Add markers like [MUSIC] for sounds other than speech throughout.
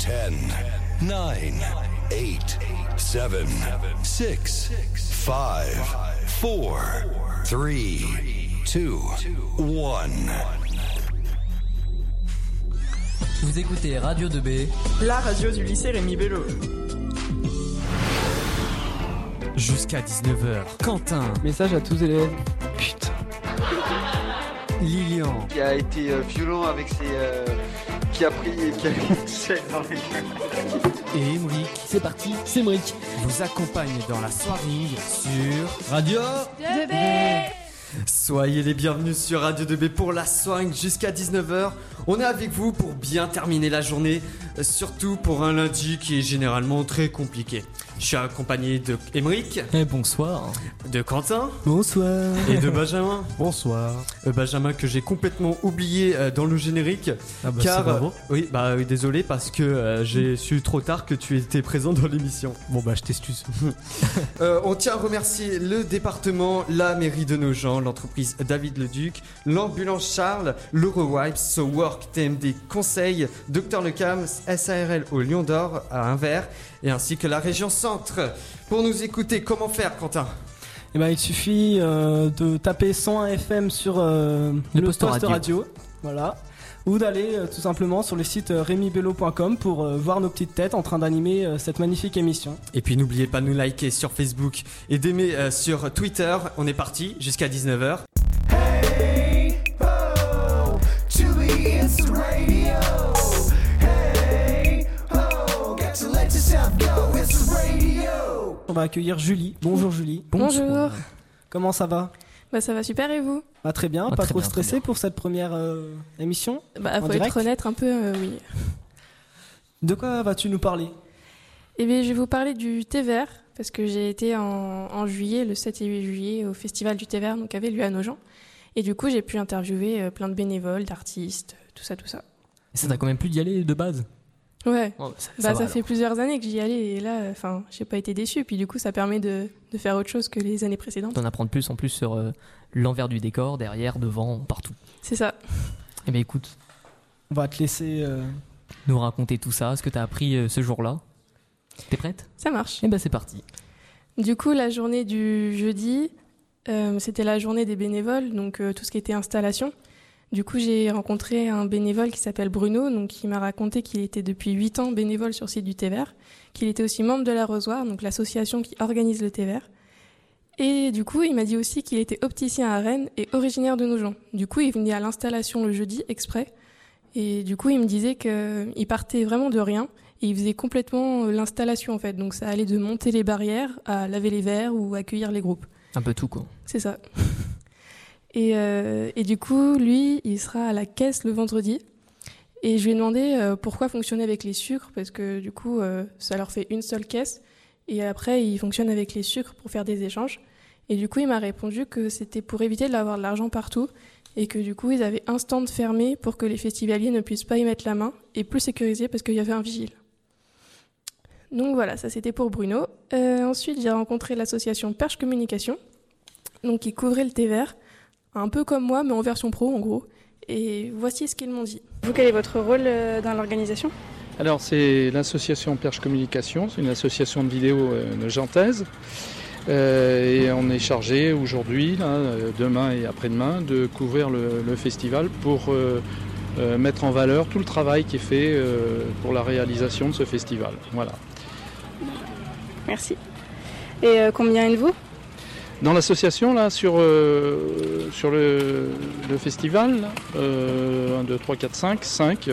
10, 9, 8, 7, 6, 5, 4, 3, 2, 1. Vous écoutez Radio 2B. La radio du lycée Rémi Bello. Jusqu'à 19h, Quentin, Message à tous élèves. putain, Lilian, qui a été euh, violent avec ses. euh, qui a pris. qui a mis une chaîne dans les et Emric C'est parti, c'est Mric. vous accompagnent dans la soirée sur Radio Soyez les bienvenus sur Radio 2B pour la soirée jusqu'à 19h. On est avec vous pour bien terminer la journée, euh, surtout pour un lundi qui est généralement très compliqué. Je suis accompagné de Emric, Eh bonsoir. de Quentin Bonsoir. et de Benjamin. [LAUGHS] Bonsoir. Euh, Benjamin que j'ai complètement oublié euh, dans le générique. Ah bah car c'est bravo. oui, bah oui, désolé parce que euh, j'ai su trop tard que tu étais présent dans l'émission. Bon bah je t'excuse. [LAUGHS] Euh, on tient à remercier le département, la mairie de Nogent, l'entreprise David Leduc, l'ambulance Charles, l'Eurowipes, So Work, TMD Conseil, Dr Lecam, SARL au Lion d'Or à Anvers et ainsi que la région Centre. Pour nous écouter, comment faire Quentin? Et ben il suffit euh, de taper 101 FM sur euh, Le le, poste poste, radio. radio. Voilà. Ou d'aller euh, tout simplement sur le site euh, remibello.com pour euh, voir nos petites têtes en train d'animer euh, cette magnifique émission. Et puis n'oubliez pas de nous liker sur Facebook et d'aimer euh, sur Twitter. On est parti jusqu'à 19h. On va accueillir Julie. Bonjour Julie. Bonjour. Comment ça va? Bah ça va super et vous? Bah, Très bien, Ah, pas très trop bien, stressé pour cette première euh, émission? Bah faut direct? être honnête un peu, euh, oui. De quoi vas-tu nous parler? Et bien je vais vous parler du thé vert parce que j'ai été en, en juillet, le 7 et 8 juillet, au festival du thé vert, donc avait lieu à Nogent. Et du coup j'ai pu interviewer euh, plein de bénévoles, d'artistes, tout ça, tout ça. Ça t'a quand même plus d'y aller de base? Ouais. Oh, ça, Bah, ça, va, fait plusieurs années que j'y allais et là, enfin, j'ai pas été déçue. Puis du coup, ça permet de, de faire autre chose que les années précédentes. D'en apprendre plus en plus sur euh, l'envers du décor, derrière, devant, partout. C'est ça. [LAUGHS] Eh bien écoute, On va te laisser. euh, nous raconter tout ça, ce que t'as appris euh, ce jour-là. T'es prête? Ça marche. Eh ben c'est parti. Du coup, la journée du jeudi, euh, c'était la journée des bénévoles, donc euh, tout ce qui était installation. Du coup, j'ai rencontré un bénévole qui s'appelle Bruno, donc qui m'a raconté qu'il était depuis 8 ans bénévole sur le site du thé vert, qu'il était aussi membre de l'Arrosoir, donc l'association qui organise le thé vert. Et du coup, il m'a dit aussi qu'il était opticien à Rennes et originaire de Nogent. Du coup, il venait à l'installation le jeudi exprès. Et du coup, il me disait qu'il partait vraiment de rien et il faisait complètement euh, l'installation en fait. Donc ça allait de monter les barrières à laver les verres ou accueillir les groupes. Un peu tout quoi. C'est ça. [LAUGHS] Et, euh, et du coup, lui, il sera à la caisse le vendredi. Et je lui ai demandé euh, pourquoi fonctionner avec les sucres, parce que du coup, euh, ça leur fait une seule caisse. Et après, ils fonctionnent avec les sucres pour faire des échanges. Et du coup, il m'a répondu que c'était pour éviter d'avoir de l'argent partout. Et que du coup, ils avaient un stand fermé pour que les festivaliers ne puissent pas y mettre la main. Et plus sécurisé parce qu'il y avait un vigile. Donc voilà, ça c'était pour Bruno. Euh, ensuite, j'ai rencontré l'association Perche Communication, donc qui couvrait le thé vert, un peu comme moi, mais en version pro en gros. Et voici ce qu'ils m'ont dit. Vous, quel est votre rôle euh, dans l'organisation? Alors c'est l'association Perche Communication, c'est une association de vidéo euh, nogentaise. Euh, et on est chargé aujourd'hui, demain et après-demain, de couvrir le, le festival pour euh, euh, mettre en valeur tout le travail qui est fait euh, pour la réalisation de ce festival. Voilà. Merci. Et euh, combien êtes-vous? Dans l'association, là, sur, euh, sur le, festival, là, euh, 1, 2, 3, 4, 5, 5.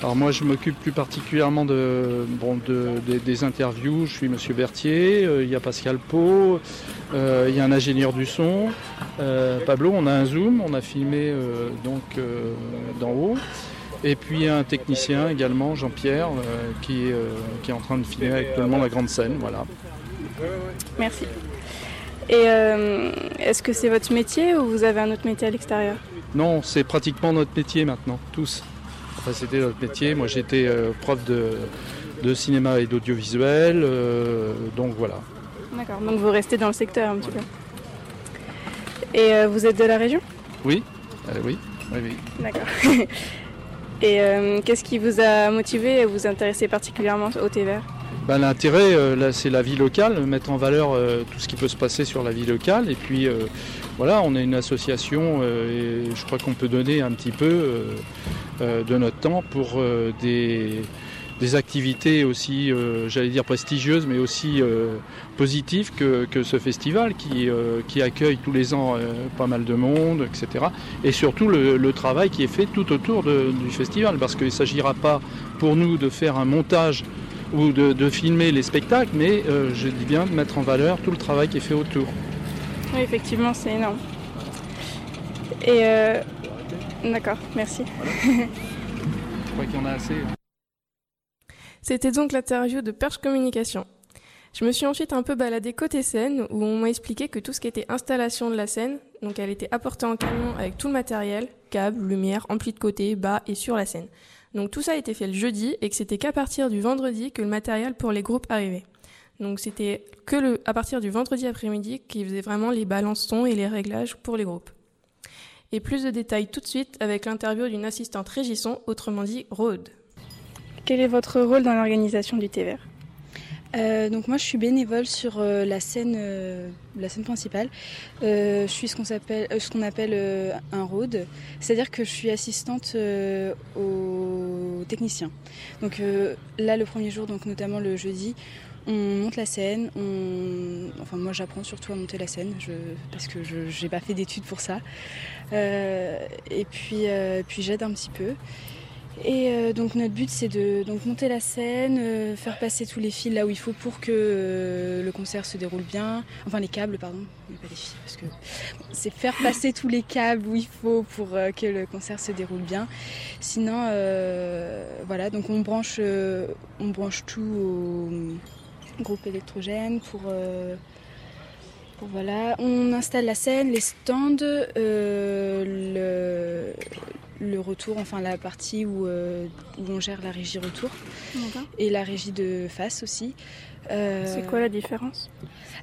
Alors moi, je m'occupe plus particulièrement de, bon, de- de- des interviews. Je suis Monsieur Berthier, euh, il y a Pascal Pau, euh, il y a un ingénieur du son, Pablo, on a un zoom, on a filmé donc d'en haut. Et puis un technicien également, Jean-Pierre, qui, est, qui est en train de filmer actuellement la grande scène. Voilà. Merci. Et euh, est-ce que c'est votre métier ou vous avez un autre métier à l'extérieur? Non, c'est pratiquement notre métier maintenant, tous. Enfin, c'était notre métier. Moi, j'étais euh, prof de, de cinéma et d'audiovisuel, euh, donc voilà. D'accord, donc vous restez dans le secteur un petit peu. Et vous êtes de la région? Oui, oui, oui, oui. D'accord. [LAUGHS] Et qu'est-ce qui vous a motivé à vous intéresser particulièrement au thé vert? Ben, L'intérêt, euh, c'est la vie locale, mettre en valeur euh, tout ce qui peut se passer sur la vie locale. Et puis, euh, voilà, on est une association euh, et je crois qu'on peut donner un petit peu de notre temps pour des, activités aussi, j'allais dire prestigieuses, mais aussi positives que, ce festival qui, accueille tous les ans pas mal de monde, etc. Et surtout le, travail qui est fait tout autour du festival, parce qu'il ne s'agira pas pour nous de faire un montage ou de, de filmer les spectacles, mais euh, je dis bien de mettre en valeur tout le travail qui est fait autour. Oui, effectivement, c'est énorme. Et euh, d'accord, merci. Je crois qu'il y en a assez. C'était donc l'interview de Perche Communication. Je me suis ensuite un peu baladée côté scène où on m'a expliqué que tout ce qui était installation de la scène, donc elle était apportée en camion avec tout le matériel, câbles, lumière, ampli de côté, bas et sur la scène. Donc tout ça a été fait le jeudi et que c'était qu'à partir du vendredi que le matériel pour les groupes arrivait. Donc c'était que le, à partir du vendredi après-midi qu'ils faisaient vraiment les balançons et les réglages pour les groupes. Et plus de détails tout de suite avec l'interview d'une assistante régisson, autrement dit Rode. Quel est votre rôle dans l'organisation du vert? Euh, donc moi je suis bénévole sur euh, la scène euh, la scène principale. Euh, je suis ce qu'on s'appelle euh, ce qu'on appelle un road, c'est-à-dire que je suis assistante aux techniciens. Donc là le premier jour donc notamment le jeudi, on monte la scène, on enfin moi j'apprends surtout à monter la scène je... parce que je j'ai pas fait d'études pour ça. Et puis puis j'aide un petit peu. Et euh, donc notre but c'est de donc monter la scène, euh, faire passer tous les fils là où il faut pour que euh, le concert se déroule bien. Enfin les câbles pardon, mais pas les fils parce que c'est faire passer tous les câbles où il faut pour que le concert se déroule bien. Sinon voilà donc on branche on branche tout au groupe électrogène pour voilà, on installe la scène, les stands, le, le retour, enfin la partie où, euh, où on gère la régie retour et la régie de face aussi. Euh, C'est quoi la différence?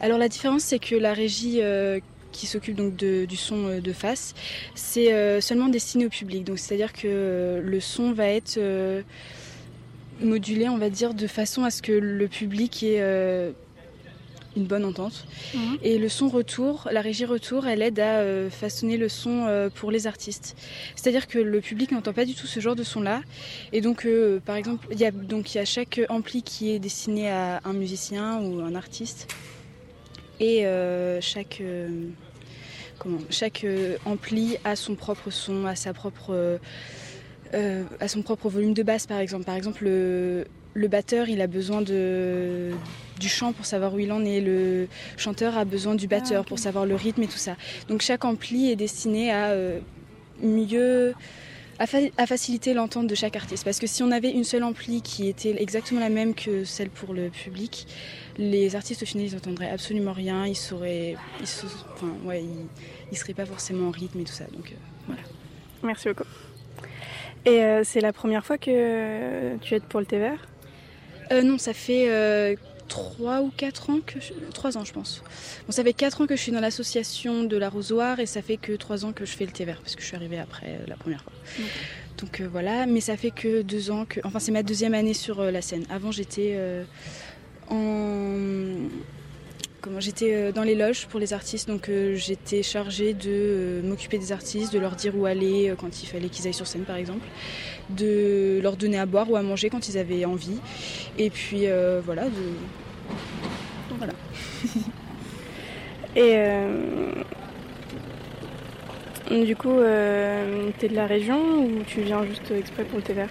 Alors la différence c'est que la régie euh, qui s'occupe donc de- du son de face, c'est seulement destiné au public. Donc c'est-à-dire que le son va être modulé, on va dire, de façon à ce que le public ait une bonne entente. Mhm. Et le son retour, la régie retour, elle aide à euh, façonner le son euh, pour les artistes. C'est-à-dire que le public n'entend pas du tout ce genre de son-là. Et donc, euh, par exemple, il y a donc il y a chaque ampli qui est destiné à un musicien ou un artiste. Et chaque comment chaque ampli a son propre son, a sa propre à son propre volume de basse par exemple. Par exemple, le, le batteur, il a besoin de, du chant pour savoir où il en est. Le chanteur a besoin du batteur pour savoir le rythme et tout ça. Donc chaque ampli est destiné à euh, mieux à, fa- à faciliter l'entente de chaque artiste. Parce que si on avait une seule ampli qui était exactement la même que celle pour le public, les artistes au final ils n'entendraient absolument rien, ils sauraient, ils, se- enfin ouais, ils, ils seraient pas forcément en rythme et tout ça. Donc euh, voilà. Merci beaucoup. Et euh, c'est la première fois que tu aides pour le thé vert Euh, non, ça fait 3 ou 4 ans que je... 3 ans je pense. Bon, ça fait 4 ans que je suis dans l'association de l'arrosoir et ça fait que 3 ans que je fais le thé vert parce que je suis arrivée après euh, la première fois. Donc euh, voilà, mais ça fait que 2 ans que... Enfin c'est ma deuxième année sur euh, la scène. Avant j'étais euh, en... Comment J'étais euh, dans les loges pour les artistes, donc euh, j'étais chargée de euh, m'occuper des artistes, de leur dire où aller quand il fallait qu'ils aillent sur scène par exemple, de leur donner à boire ou à manger quand ils avaient envie, et puis euh, voilà, de... voilà. [LAUGHS] Et euh, du coup, euh, t'es de la région ou tu viens juste exprès pour le vert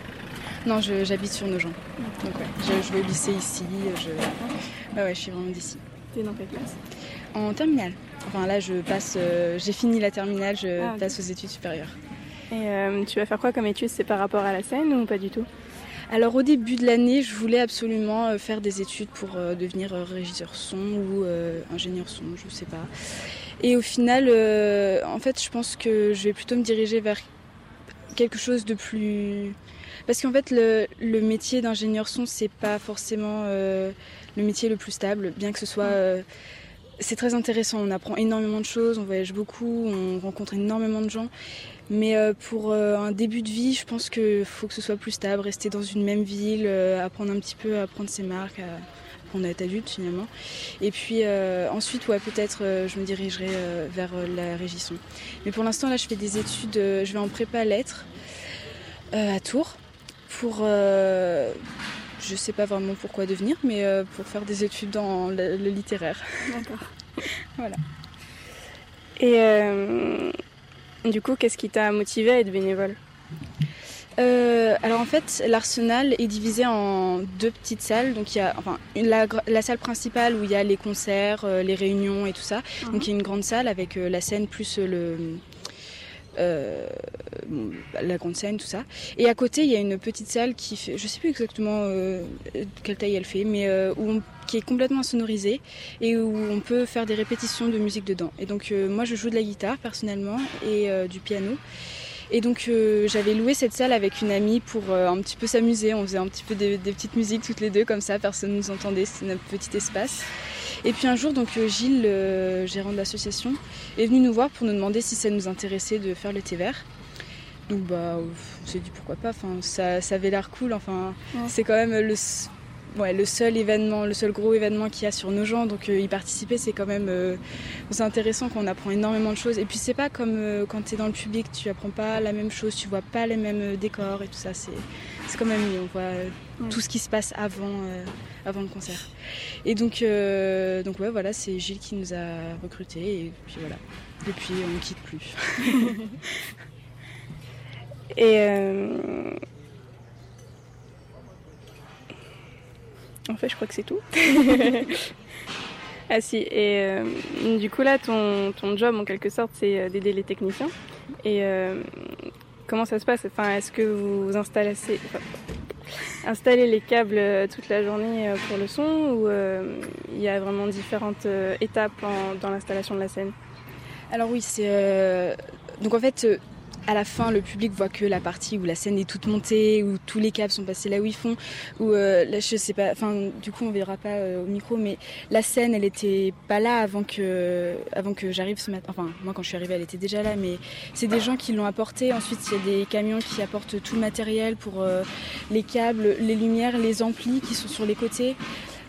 Non, j'habite sur nos gens. Donc ouais, je, je vais au lycée ici, je... Ouais, je suis vraiment d'ici. T'es dans quelle classe En terminale. Enfin là, je passe, euh, j'ai fini la terminale, je Ah, passe aux études supérieures. Et euh, tu vas faire quoi comme études? C'est par rapport à la scène ou pas du tout? Alors au début de l'année, je voulais absolument euh, faire des études pour devenir régisseur son ou euh, ingénieur son, je sais pas. Et au final, euh, en fait, je pense que je vais plutôt me diriger vers quelque chose de plus... Parce qu'en fait, le, le métier d'ingénieur son, c'est pas forcément euh, le métier le plus stable, bien que ce soit... euh, c'est très intéressant, on apprend énormément de choses, on voyage beaucoup, on rencontre énormément de gens. Mais euh, pour un début de vie, je pense qu'il faut que ce soit plus stable, rester dans une même ville, apprendre un petit peu à prendre ses marques, à à être adulte finalement. Et puis ensuite, ouais, peut-être je me dirigerai vers la régisson. Mais pour l'instant, là, je fais des études, je vais en prépa lettres à Tours pour je sais pas vraiment pourquoi devenir, mais pour faire des études dans le, le littéraire. D'accord. [LAUGHS] voilà. Et du coup, qu'est-ce qui t'a motivé à être bénévole? Euh, alors en fait, l'arsenal est divisé en deux petites salles. Donc il y a enfin la, salle principale où il y a les concerts, euh, les réunions et tout ça. Donc mhm. il y a une grande salle avec euh, la scène plus le la grande scène, tout ça. Et à côté, il y a une petite salle qui fait, je sais plus exactement quelle taille elle fait, mais où qui est complètement sonorisée et où on peut faire des répétitions de musique dedans. Et donc moi, je joue de la guitare personnellement et du piano. Et donc euh, j'avais loué cette salle avec une amie pour euh, un petit peu s'amuser. On faisait un petit peu des, petites musiques toutes les deux comme ça, personne ne nous entendait, c'était notre petit espace. Et puis un jour, donc euh, Gilles, le gérant de l'association, est venu nous voir pour nous demander si ça nous intéressait de faire le thé vert. Donc bah, on s'est dit pourquoi pas. Enfin, ça, ça avait l'air cool. Enfin, c'est quand même le ouais, le seul événement, le seul gros événement qu'il y a sur nos gens. Donc euh, y participer, c'est quand même euh, c'est intéressant qu'on apprend énormément de choses. Et puis c'est pas comme euh, quand tu es dans le public, tu apprends pas la même chose, tu vois pas les mêmes décors et tout ça. C'est c'est quand même mieux. On voit tout ce qui se passe avant avant le concert. Et donc donc ouais, voilà, c'est Gilles qui nous a recrutés et puis voilà. Depuis, on ne quitte plus. [LAUGHS] et En fait, je crois que c'est tout. [LAUGHS] ah si, et euh, du coup là, ton, job en quelque sorte, c'est euh, d'aider les techniciens. Et euh, comment ça se passe? Enfin, est-ce que vous installez, installez les câbles toute la journée pour le son ou il y a vraiment différentes étapes dans l'installation de la scène? Alors oui, c'est donc en fait à la fin, le public voit que la partie où la scène est toute montée, où tous les câbles sont passés là où ils font, où euh, je sais pas, enfin, du coup, on verra pas euh, au micro, mais la scène, elle était pas là avant que, avant que j'arrive ce matin. Enfin, moi, quand je suis arrivée, elle était déjà là, mais c'est des gens qui l'ont apporté. Ensuite, il y a des camions qui apportent tout le matériel pour euh, les câbles, les lumières, les amplis qui sont sur les côtés.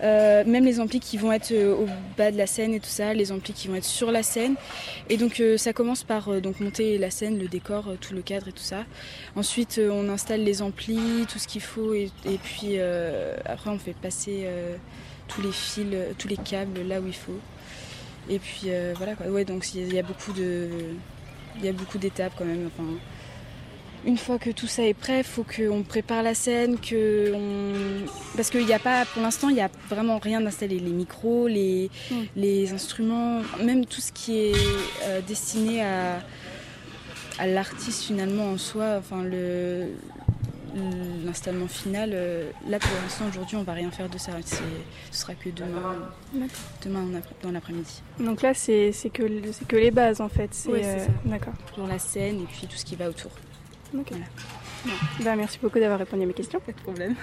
Euh, même les amplis qui vont être euh, au bas de la scène et tout ça, les amplis qui vont être sur la scène. Et donc euh, ça commence par donc monter la scène, le décor, tout le cadre et tout ça. Ensuite on installe les amplis, tout ce qu'il faut et, puis après on fait passer tous les fils, tous les câbles là où il faut. Et puis voilà quoi. Ouais donc il y, a beaucoup de il y a beaucoup d'étapes quand même. Une fois que tout ça est prêt, il faut qu'on prépare la scène, que parce qu'il n'y a pas, pour l'instant, il n'y a vraiment rien d'installé. Les micros, les, mm. les instruments, même tout ce qui est euh, destiné à, à l'artiste finalement en soi, enfin le l'installement final, euh, là pour l'instant aujourd'hui on va rien faire de ça, ce sera que demain, demain dans l'après-midi. Donc là c'est que, que les bases en fait, c'est euh, d'accord. Pour la scène et puis tout ce qui va autour. Bah, merci beaucoup d'avoir répondu à mes questions. Pas de problème.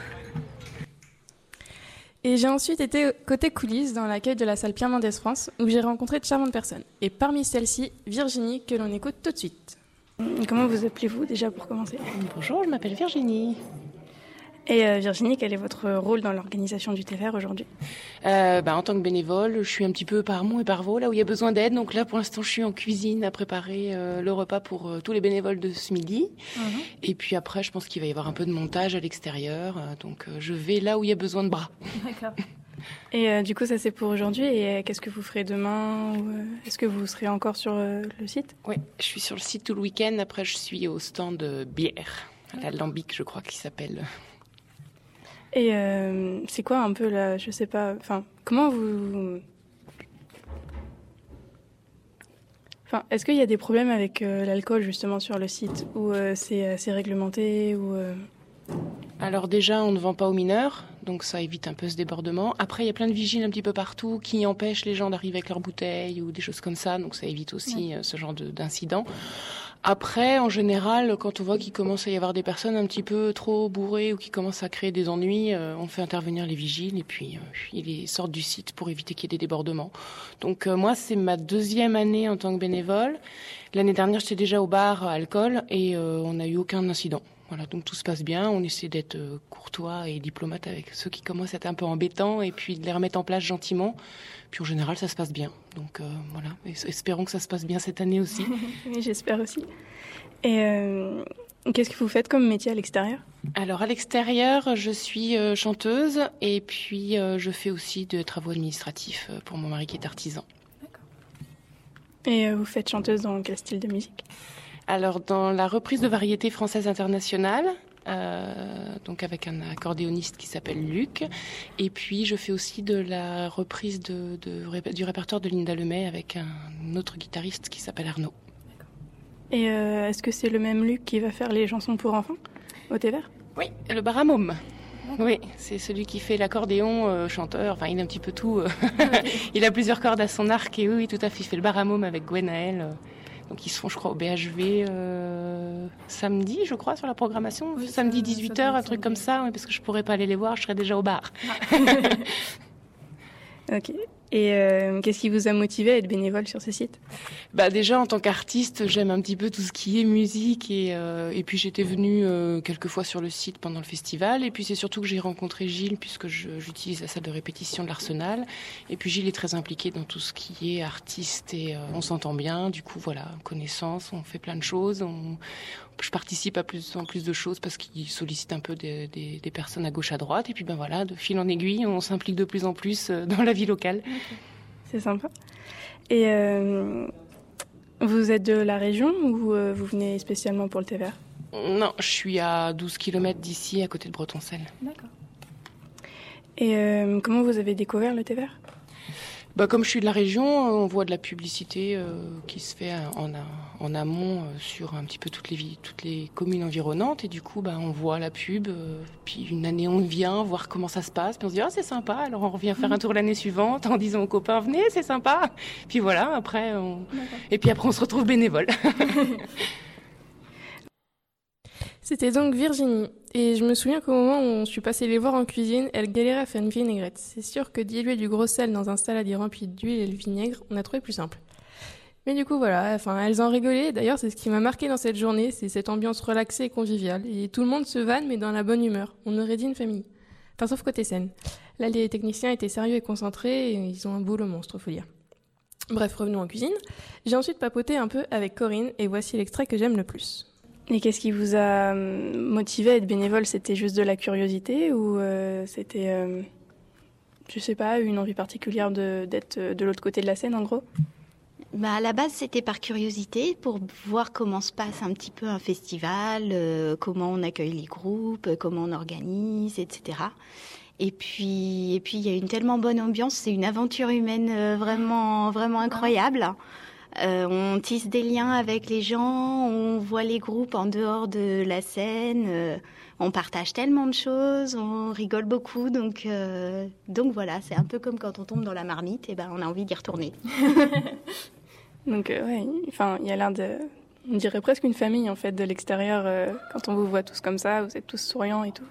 Et j'ai ensuite été côté coulisses dans l'accueil de la salle Pierre Mendès France où j'ai rencontré de charmantes personnes. Et parmi celles-ci, Virginie, que l'on écoute tout de suite. Comment vous appelez-vous déjà pour commencer? Bonjour, je m'appelle Virginie. Et euh, Virginie, quel est votre rôle dans l'organisation du TFR aujourd'hui? Euh, bah, En tant que bénévole, je suis un petit peu par Mont et par Vaux, là où il y a besoin d'aide. Donc là, pour l'instant, je suis en cuisine à préparer euh, le repas pour tous les bénévoles de ce midi. Mhm. Et puis après, je pense qu'il va y avoir un peu de montage à l'extérieur. donc je vais là où il y a besoin de bras. D'accord. Et du coup, ça c'est pour aujourd'hui. Et qu'est-ce que vous ferez demain Est-ce que vous serez encore sur le site? Oui, je suis sur le site tout le week-end. Après, je suis au stand bière, la Lambic, je crois qu'il s'appelle. Et euh, c'est quoi un peu là, je sais pas, enfin, comment vous. Enfin, est-ce qu'il y a des problèmes avec euh, l'alcool justement sur le site? Ou euh, c'est assez réglementé ou, Alors déjà, on ne vend pas aux mineurs, donc ça évite un peu ce débordement. Après, il y a plein de vigiles un petit peu partout qui empêchent les gens d'arriver avec leurs bouteilles ou des choses comme ça, donc ça évite aussi ce genre d'incidents. Après, en général, quand on voit qu'il commence à y avoir des personnes un petit peu trop bourrées ou qui commencent à créer des ennuis, euh, on fait intervenir les vigiles et puis euh, ils sortent du site pour éviter qu'il y ait des débordements. Donc euh, moi, c'est ma deuxième année en tant que bénévole. L'année dernière, j'étais déjà au bar à alcool et on n'a eu aucun incident. Voilà, donc tout se passe bien. On essaie d'être courtois et diplomate avec ceux qui commencent à être un peu embêtants et puis de les remettre en place gentiment. Puis en général, ça se passe bien. Donc euh, voilà, espérons que ça se passe bien cette année aussi. [LAUGHS] oui, j'espère aussi. Et euh, qu'est-ce que vous faites comme métier à l'extérieur? Alors à l'extérieur, je suis euh, chanteuse et puis je fais aussi de travaux administratifs pour mon mari qui est artisan. D'accord. Et vous faites chanteuse dans quel style de musique? Alors dans la reprise de variété française internationale, euh, donc avec un accordéoniste qui s'appelle Luc. Et puis je fais aussi de la reprise de, du répertoire de Linda Lemay avec un autre guitariste qui s'appelle Arnaud. Et euh, est-ce que c'est le même Luc qui va faire les chansons pour enfants au thé Oui, le baramome. Oui, c'est celui qui fait l'accordéon, euh, chanteur, enfin il a un petit peu tout. [LAUGHS] il a plusieurs cordes à son arc et oui, tout à fait, il fait le baramome avec Gwenaël. Donc ils seront, je crois, au BHV euh, samedi, je crois, sur la programmation. samedi 18h, un truc comme ça, parce que je pourrais pas aller les voir, je serais déjà au bar. [LAUGHS] ok. Et euh, qu'est-ce qui vous a motivé à être bénévole sur ce site? Bah déjà en tant qu'artiste, j'aime un petit peu tout ce qui est musique et, euh, et puis j'étais venue euh, quelques fois sur le site pendant le festival. Et puis c'est surtout que j'ai rencontré Gilles puisque j'utilise la salle de répétition de l'Arsenal. Et puis Gilles est très impliqué dans tout ce qui est artiste et on s'entend bien. Du coup voilà, connaissance, on fait plein de choses, je participe à plus en plus de choses parce qu'il sollicite un peu des, des, des, personnes à gauche à droite et puis ben voilà de fil en aiguille on s'implique de plus en plus euh, dans la vie locale. C'est sympa. Et euh, vous êtes de la région ou euh, vous venez spécialement pour le thé vert Non, je suis à 12 km d'ici, à côté de Bretoncelle. D'accord. Et comment vous avez découvert le thé vert bah, comme je suis de la région, on voit de la publicité euh, qui se fait en, en amont euh, sur un petit peu toutes les, toutes les communes environnantes. Et du coup, bah, on voit la pub. Euh, puis une année, on vient voir comment ça se passe. Puis on se dit, ah, c'est sympa. Alors on revient faire un tour l'année suivante en disant aux copains, venez, c'est sympa. Puis voilà, après, on... et puis après, on se retrouve bénévole. [LAUGHS] [LAUGHS] C'était donc Virginie. Et je me souviens qu'au moment où on suis passé les voir en cuisine, elle galérait à faire une vinaigrette. C'est sûr que diluer du gros sel dans un saladier rempli d'huile et le vinaigre, on a trouvé plus simple. Mais du coup, voilà, enfin, elles en rigolaient. D'ailleurs, c'est ce qui m'a marqué dans cette journée, c'est cette ambiance relaxée et conviviale. Et tout le monde se vanne, mais dans la bonne humeur. On aurait dit une famille. Enfin, sauf côté scène. Là, les techniciens étaient sérieux et concentrés, et ils ont un boulot monstre, faut dire. Bref, revenons en cuisine. J'ai ensuite papoté un peu avec Corinne, et voici l'extrait que j'aime le plus. Et qu'est-ce qui vous a hum, motivé à être bénévole? C'était juste de la curiosité ou euh, c'était, euh, je sais pas, une envie particulière d'être euh, de, l'autre côté de la scène en gros? Bah à la base, c'était par curiosité pour voir comment se passe un petit peu un festival, comment on accueille les groupes, comment on organise, etc. Et puis, et puis, il y a une tellement bonne ambiance, c'est une aventure humaine vraiment, vraiment incroyable. Euh, on tisse des liens avec les gens, on voit les groupes en dehors de la scène, euh, on partage tellement de choses, on rigole beaucoup, donc euh, donc voilà, c'est un peu comme quand on tombe dans la marmite, et ben on a envie d'y retourner. [LAUGHS] donc ouais, enfin il y a l'air de, on dirait presque une famille en fait de l'extérieur quand on vous voit tous comme ça, vous êtes tous souriants et tout.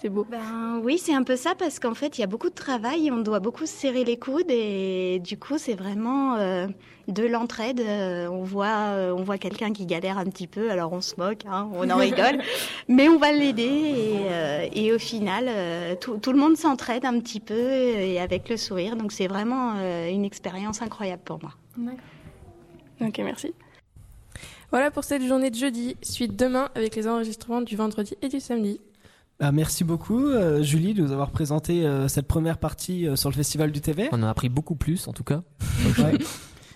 C'est beau. Ben, oui, c'est un peu ça parce qu'en fait, il y a beaucoup de travail, on doit beaucoup se serrer les coudes et du coup, c'est vraiment euh, de l'entraide. Euh, on voit, euh, on voit quelqu'un qui galère un petit peu, alors on se moque, hein, on en rigole, [LAUGHS] mais on va l'aider et, et, au final, tout, tout, le monde s'entraide un petit peu et avec le sourire. Donc, c'est vraiment une expérience incroyable pour moi. Ok, merci. Voilà pour cette journée de jeudi. Suite demain avec les enregistrements du vendredi et du samedi. Bah, merci beaucoup euh, Julie de nous avoir présenté euh, cette première partie euh, sur le Festival du TV. On en a appris beaucoup plus en tout cas.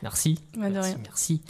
merci. merci.